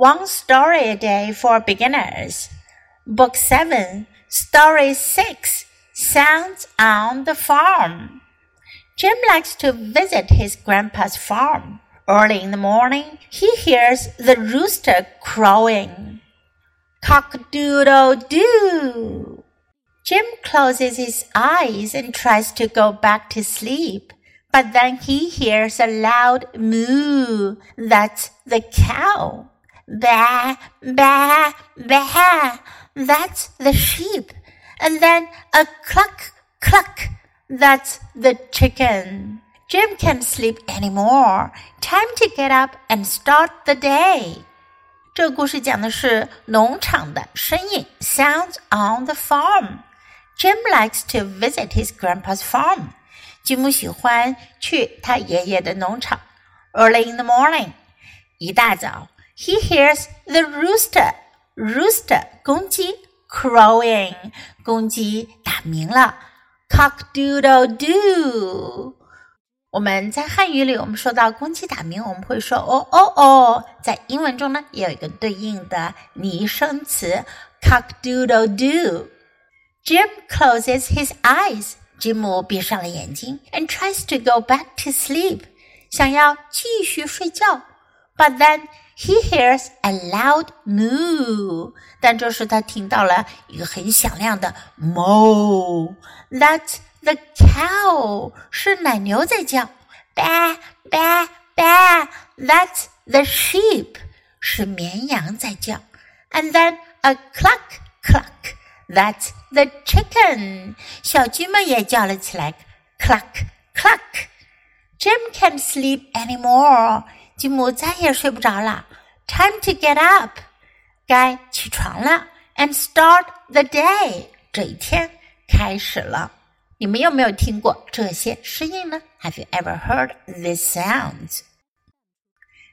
One Story a Day for Beginners. Book 7, Story 6 Sounds on the Farm. Jim likes to visit his grandpa's farm. Early in the morning, he hears the rooster crowing. Cock doodle doo. Jim closes his eyes and tries to go back to sleep. But then he hears a loud moo. That's the cow. Ba, ba, ba. That's the sheep. And then a cluck, cluck. That's the chicken. Jim can't sleep anymore. Time to get up and start the day. 这个故事讲的是农场的声音，sounds on the farm. Jim likes to visit his grandpa's farm. 吉姆喜欢去他爷爷的农场。Early in the morning，一大早 ，he hears the rooster rooster 公鸡 crowing 公鸡打鸣了，cock doodle doo。我们在汉语里，我们说到公鸡打鸣，我们会说哦哦哦。在英文中呢，也有一个对应的拟声词 cock doodle doo。Jim closes his eyes。吉姆闭上了眼睛，and tries to go back to sleep，想要继续睡觉。 But then he hears a loud moo，但这时他听到了一个很响亮的 moo。That's the cow，是奶牛在叫。Ba ba ba，That's the sheep，是绵羊在叫。And then a cluck cluck。that's the chicken. 小鸡们也叫了起来，cluck cluck. Jim can't sleep anymore. 吉姆再也睡不着了。Time to get up. 该起床了。And start the day. 这一天开始了。你们有没有听过这些声音呢？Have you ever heard these sounds?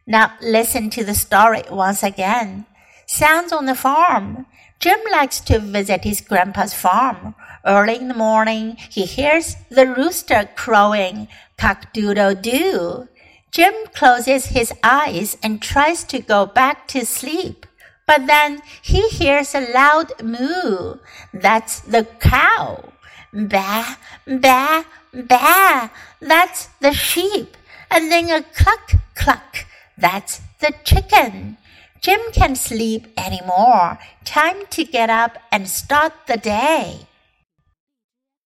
Now listen to the story once again. Sounds on the farm. Jim likes to visit his grandpa's farm. Early in the morning, he hears the rooster crowing, cock doodle doo. Jim closes his eyes and tries to go back to sleep. But then he hears a loud moo. That's the cow. Ba, ba, ba. That's the sheep. And then a cluck, cluck. That's the chicken. Jim can't sleep anymore. Time to get up and start the day.